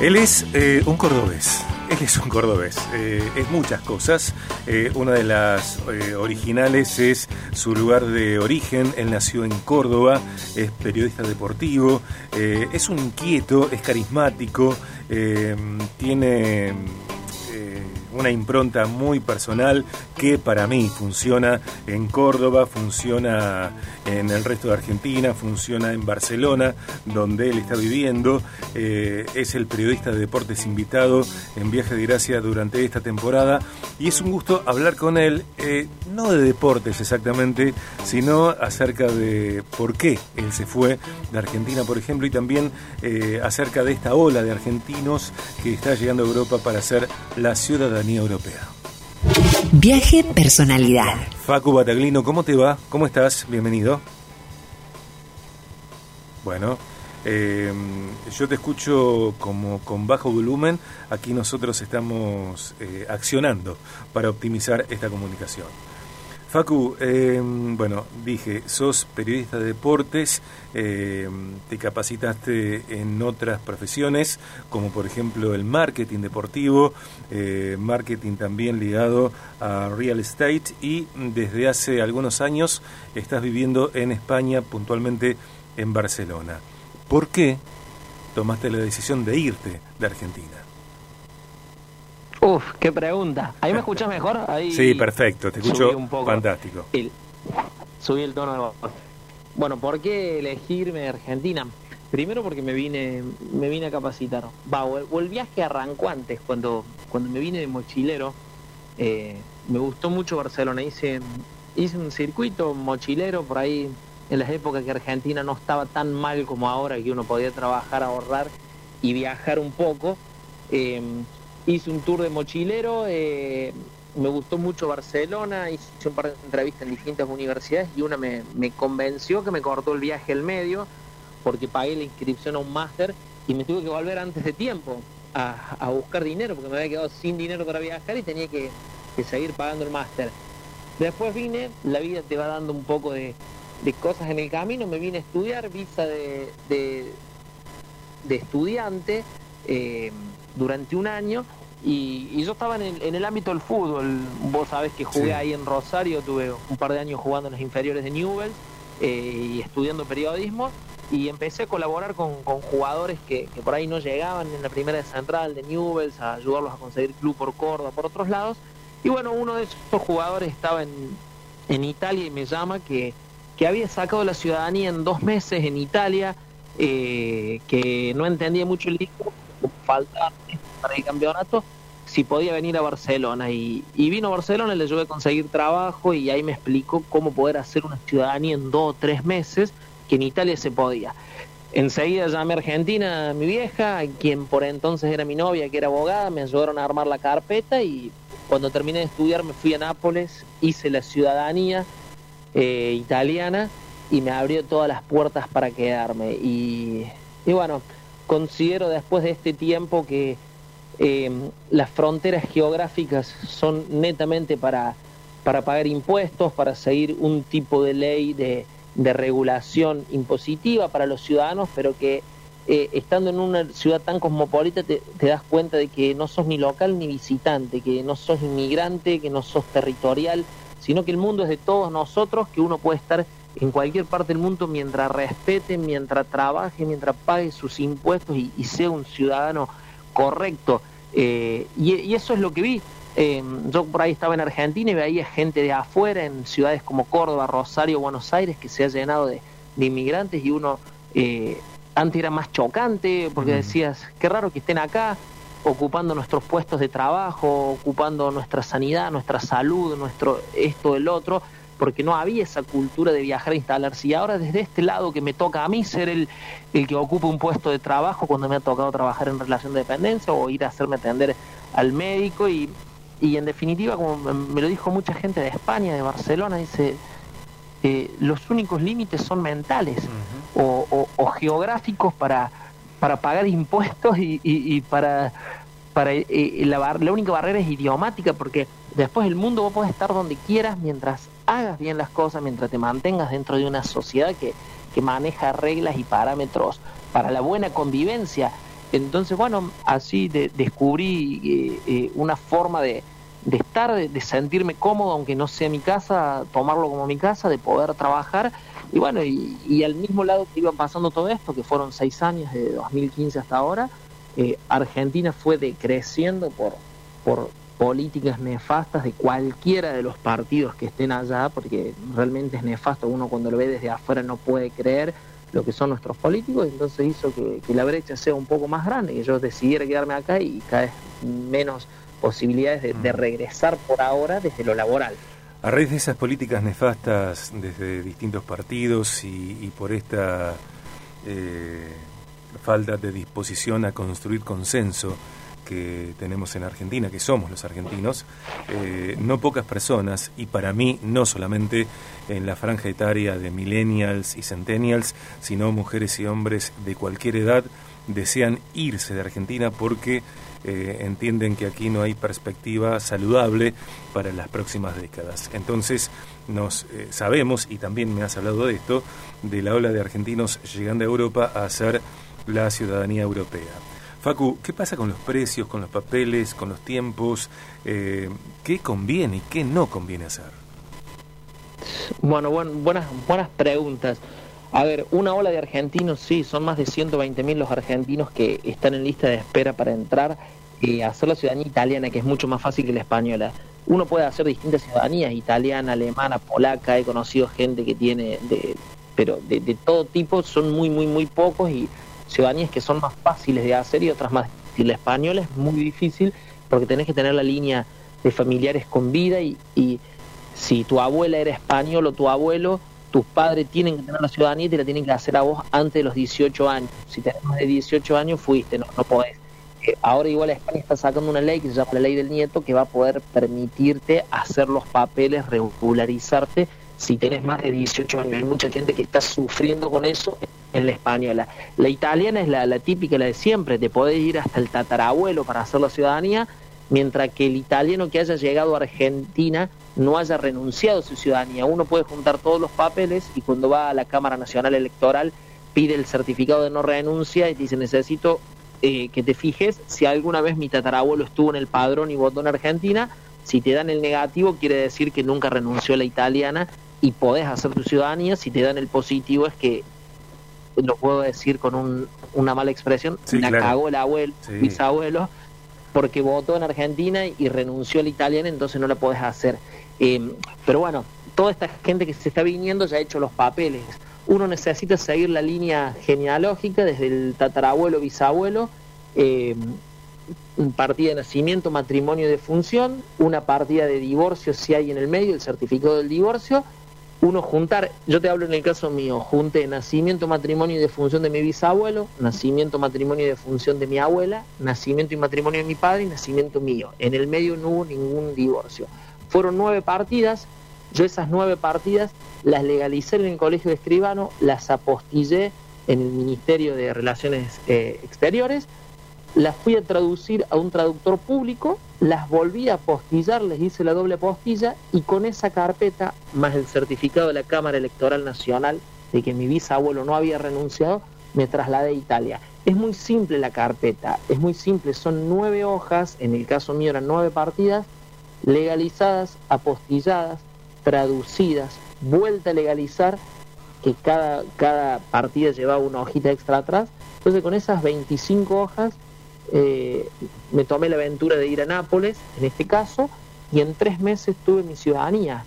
Él es eh, un cordobés. Él es un cordobés. Eh, es muchas cosas. Eh, una de las originales es su lugar de origen. Él nació en Córdoba, es periodista deportivo, es un inquieto, es carismático, tiene una impronta muy personal que para mí funciona en Córdoba, funciona en el resto de Argentina, funciona en Barcelona, donde él está viviendo. Eh, es el periodista de deportes invitado en Viaje de Gracia durante esta temporada y es un gusto hablar con él, eh, no de deportes exactamente, sino acerca de por qué él se fue de Argentina, por ejemplo, y también eh, acerca de esta ola de argentinos que está llegando a Europa para ser la ciudadanía europea. Viaje Personalidad. Facu Bataglino, ¿cómo te va? ¿Cómo estás? Bienvenido. Bueno, eh, yo te escucho como con bajo volumen. Aquí nosotros estamos eh, accionando para optimizar esta comunicación. Facu, eh, bueno, dije, sos periodista de deportes, eh, te capacitaste en otras profesiones, como por ejemplo el marketing deportivo, eh, marketing también ligado a real estate y desde hace algunos años estás viviendo en España, puntualmente en Barcelona. ¿Por qué tomaste la decisión de irte de Argentina? Uf, qué pregunta. ¿Ahí me escuchas mejor? Ahí sí, perfecto, te escucho un poco fantástico. subí el tono de voz. Bueno, ¿por qué elegirme de Argentina? Primero porque me vine, me vine a capacitar. Va, o el, viaje arrancó antes, cuando, cuando me vine de mochilero. Eh, me gustó mucho Barcelona. Hice, hice un circuito mochilero por ahí en las épocas que Argentina no estaba tan mal como ahora, que uno podía trabajar, ahorrar y viajar un poco. Eh, hice un tour de mochilero, eh, me gustó mucho Barcelona, hice un par de entrevistas en distintas universidades y una me, convenció que me cortó el viaje al medio porque pagué la inscripción a un máster y me tuve que volver antes de tiempo a, buscar dinero porque me había quedado sin dinero para viajar y tenía que, seguir pagando el máster. Después vine, la vida te va dando un poco de, cosas en el camino, me vine a estudiar, visa de, de, estudiante eh, durante un año y, yo estaba en el, ámbito del fútbol. Vos sabés que jugué ahí en Rosario, tuve un par de años jugando en las inferiores de Newell's eh, y estudiando periodismo. Y empecé a colaborar con, jugadores que, por ahí no llegaban en la primera central de Newell's, a ayudarlos a conseguir club por Córdoba, por otros lados. Y bueno, uno de esos jugadores estaba en, en Italia y me llama que, que había sacado la ciudadanía en dos meses en Italia, eh, que no entendía mucho el discurso, falta para el campeonato, si podía venir a Barcelona. Y, vino a Barcelona, le ayudé a conseguir trabajo y ahí me explicó cómo poder hacer una ciudadanía en dos o tres meses, que en Italia se podía. Enseguida llamé a Argentina, a mi vieja, quien por entonces era mi novia, que era abogada, me ayudaron a armar la carpeta y cuando terminé de estudiar me fui a Nápoles, hice la ciudadanía eh, italiana y me abrió todas las puertas para quedarme. Y, y bueno, considero después de este tiempo que eh, las fronteras geográficas son netamente para, para pagar impuestos, para seguir un tipo de ley de, regulación impositiva para los ciudadanos, pero que eh, estando en una ciudad tan cosmopolita te, das cuenta de que no sos ni local ni visitante, que no sos inmigrante, que no sos territorial, sino que el mundo es de todos nosotros, que uno puede estar en cualquier parte del mundo mientras respete, mientras trabaje, mientras pague sus impuestos y, sea un ciudadano correcto. Eh, y, eso es lo que vi. Eh, yo por ahí estaba en Argentina y veía gente de afuera, en ciudades como Córdoba, Rosario, Buenos Aires, que se ha llenado de, inmigrantes y uno eh, antes era más chocante porque decías, qué raro que estén acá ocupando nuestros puestos de trabajo, ocupando nuestra sanidad, nuestra salud, nuestro esto, el otro porque no había esa cultura de viajar a instalarse. Y ahora desde este lado que me toca a mí ser el, el que ocupa un puesto de trabajo cuando me ha tocado trabajar en relación de dependencia o ir a hacerme atender al médico y, y en definitiva, como me lo dijo mucha gente de España, de Barcelona, dice, eh, los únicos límites son mentales o, o, geográficos para, para pagar impuestos y, y, para, para eh, la, la única barrera es idiomática porque después el mundo vos podés estar donde quieras mientras hagas bien las cosas, mientras te mantengas dentro de una sociedad que, que maneja reglas y parámetros para la buena convivencia. Entonces, bueno, así descubrí eh, una forma de, estar, de, sentirme cómodo, aunque no sea mi casa, tomarlo como mi casa, de poder trabajar. Y bueno, y, al mismo lado que iba pasando todo esto, que fueron seis años, de 2015 hasta ahora, Argentina fue decreciendo por, por políticas nefastas de cualquiera de los partidos que estén allá, porque realmente es nefasto, uno cuando lo ve desde afuera no puede creer lo que son nuestros políticos, entonces hizo que, la brecha sea un poco más grande, que yo decidiera quedarme acá y cada vez menos posibilidades de, mm. regresar por ahora desde lo laboral. A raíz de esas políticas nefastas desde distintos partidos y, por esta eh, falta de disposición a construir consenso, que tenemos en Argentina, que somos los argentinos, eh, no pocas personas, y para mí no solamente en la franja etaria de millennials y centennials, sino mujeres y hombres de cualquier edad, desean irse de Argentina porque eh, entienden que aquí no hay perspectiva saludable para las próximas décadas. Entonces, nos eh, sabemos, y también me has hablado de esto, de la ola de argentinos llegando a Europa a hacer la ciudadanía europea. Facu, ¿qué pasa con los precios, con los papeles, con los tiempos? Eh, ¿Qué conviene y qué no conviene hacer? Bueno, buenas, buenas preguntas. A ver, una ola de argentinos, sí, son más de 120 mil los argentinos que están en lista de espera para entrar y hacer la ciudadanía italiana, que es mucho más fácil que la española. Uno puede hacer distintas ciudadanías, italiana, alemana, polaca, he conocido gente que tiene, de, pero de, de todo tipo, son muy, muy, muy pocos y ciudadanías que son más fáciles de hacer y otras más difíciles. La española es muy difícil porque tenés que tener la línea de familiares con vida y, si tu abuela era español o tu abuelo, tus padres tienen que tener la ciudadanía y te la tienen que hacer a vos antes de los 18 años. Si tenés más de 18 años, fuiste, no, no podés. Eh, ahora igual España está sacando una ley que se llama la ley del nieto que va a poder permitirte hacer los papeles, regularizarte si tenés más de 18 años. Hay mucha gente que está sufriendo con eso en la española. La italiana es la, típica, la de siempre, te podés ir hasta el tatarabuelo para hacer la ciudadanía, mientras que el italiano que haya llegado a Argentina no haya renunciado a su ciudadanía. Uno puede juntar todos los papeles y cuando va a la Cámara Nacional Electoral pide el certificado de no renuncia y dice necesito eh, que te fijes si alguna vez mi tatarabuelo estuvo en el padrón y votó en Argentina. Si te dan el negativo quiere decir que nunca renunció a la italiana y podés hacer tu ciudadanía. Si te dan el positivo es que, lo puedo decir con un, una mala expresión, la cagó el abuelo, bisabuelo, porque votó en Argentina y renunció a la italiana, entonces no la podés hacer. Em, pero bueno, toda esta gente que se está viniendo ya ha hecho los papeles. Uno necesita seguir la línea genealógica desde el tatarabuelo, bisabuelo, eh, partida de nacimiento, matrimonio de función, una partida de divorcio si hay en el medio, el certificado del divorcio, uno juntar, yo te hablo en el caso mío, junté nacimiento, matrimonio y defunción de mi bisabuelo, nacimiento, matrimonio y defunción de mi abuela, nacimiento y matrimonio de mi padre y nacimiento mío. En el medio no hubo ningún divorcio. Fueron nueve partidas, yo esas nueve partidas las legalicé en el colegio de escribano, las apostillé en el Ministerio de Relaciones eh, Exteriores las fui a traducir a un traductor público, las volví a postillar, les hice la doble postilla y con esa carpeta, más el certificado de la Cámara Electoral Nacional de que mi bisabuelo no había renunciado, me trasladé a Italia. Es muy simple la carpeta, es muy simple, son nueve hojas, en el caso mío eran nueve partidas, legalizadas, apostilladas, traducidas, vuelta a legalizar, que cada, cada partida llevaba una hojita extra atrás. Entonces con esas 25 hojas eh, me tomé la aventura de ir a Nápoles, en este caso, y en tres meses tuve mi ciudadanía.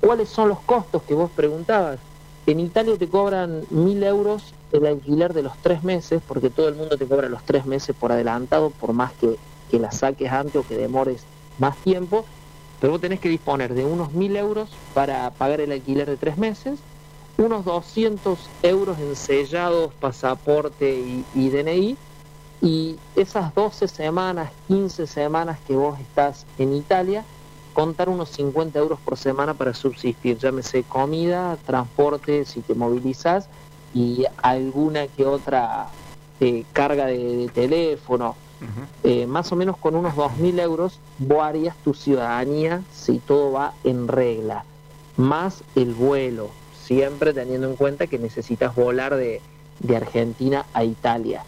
¿Cuáles son los costos que vos preguntabas? En Italia te cobran mil euros el alquiler de los tres meses, porque todo el mundo te cobra los tres meses por adelantado, por más que, que la saques antes o que demores más tiempo, pero vos tenés que disponer de unos mil euros para pagar el alquiler de tres meses, unos 200 euros en sellados, pasaporte y, y DNI, y esas 12 semanas, 15 semanas que vos estás en Italia, contar unos 50 euros por semana para subsistir, llámese comida, transporte, si te movilizas, y alguna que otra eh, carga de, teléfono. Eh, más o menos con unos 2.000 euros vos harías tu ciudadanía si todo va en regla, más el vuelo, siempre teniendo en cuenta que necesitas volar de, Argentina a Italia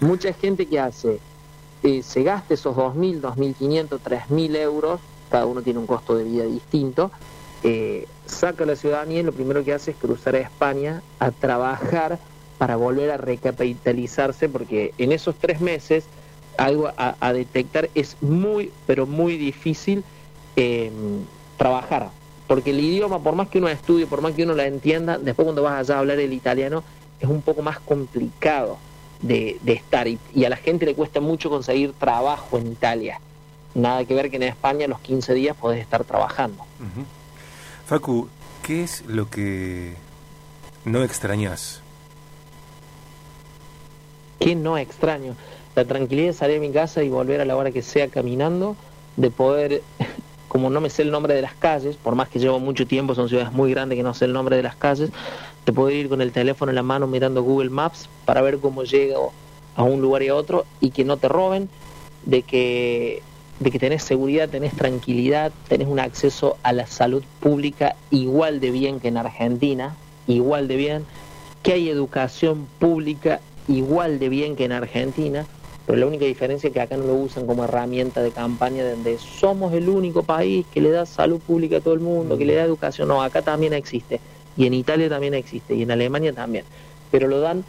Mucha gente que hace, se gasta esos 2.000, 2.500, 3.000 euros, cada uno tiene un costo de vida distinto, eh, saca la ciudadanía y lo primero que hace es cruzar a España a trabajar para volver a recapitalizarse, porque en esos tres meses algo a, detectar es muy, pero muy difícil eh, trabajar. Porque el idioma, por más que uno estudie, por más que uno la entienda, después cuando vas allá a hablar el italiano, es un poco más complicado de, estar. Y, a la gente le cuesta mucho conseguir trabajo en Italia. Nada que ver que en España los 15 días podés estar trabajando. Facu, ¿qué es lo que no extrañas? ¿Qué no extraño? La tranquilidad de salir de mi casa y volver a la hora que sea caminando, de poder, como no me sé el nombre de las calles, por más que llevo mucho tiempo, son ciudades muy grandes que no sé el nombre de las calles, de poder ir con el teléfono en la mano mirando Google Maps para ver cómo llego a un lugar y a otro y que no te roben, de que, de que tenés seguridad, tenés tranquilidad, tenés un acceso a la salud pública igual de bien que en Argentina, igual de bien, que hay educación pública igual de bien que en Argentina, pero la única diferencia es que acá no lo usan como herramienta de campaña donde somos el único país que le da salud pública a todo el mundo, que le da educación. No, acá también existe. Y en Italia también existe. Y en Alemania también. Pero lo dan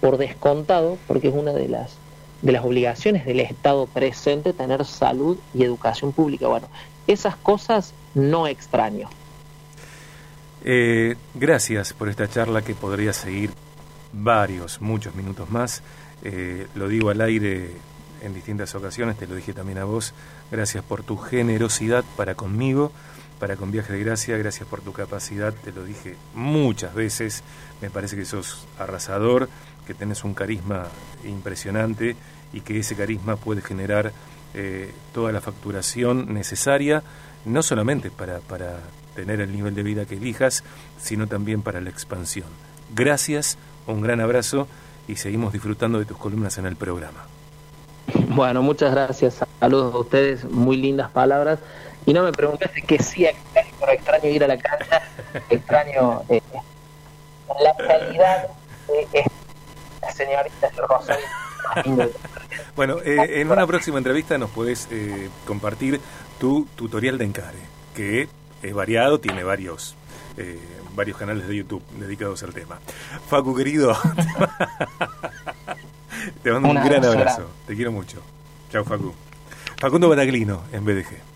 por descontado porque es una de las de las obligaciones del Estado presente tener salud y educación pública. Bueno, esas cosas no extraño. Eh, gracias por esta charla que podría seguir varios, muchos minutos más. Eh, lo digo al aire en distintas ocasiones, te lo dije también a vos. Gracias por tu generosidad para conmigo, para con Viaje de Gracia. Gracias por tu capacidad, te lo dije muchas veces. Me parece que sos arrasador, que tenés un carisma impresionante y que ese carisma puede generar eh, toda la facturación necesaria, no solamente para, para tener el nivel de vida que elijas, sino también para la expansión. Gracias un gran abrazo y seguimos disfrutando de tus columnas en el programa. Bueno, muchas gracias. Saludos a ustedes, muy lindas palabras. Y no me preguntaste que sí extraño, extraño ir a la cancha, extraño eh, la calidad de la señorita Rosario. bueno, eh, en una próxima entrevista nos puedes eh, compartir tu tutorial de encare, que es variado, tiene varios eh, varios canales de YouTube dedicados al tema. Facu, querido, te mando un gran abrazo. Te quiero mucho. Chao, Facu. Facundo Baraglino, en BDG.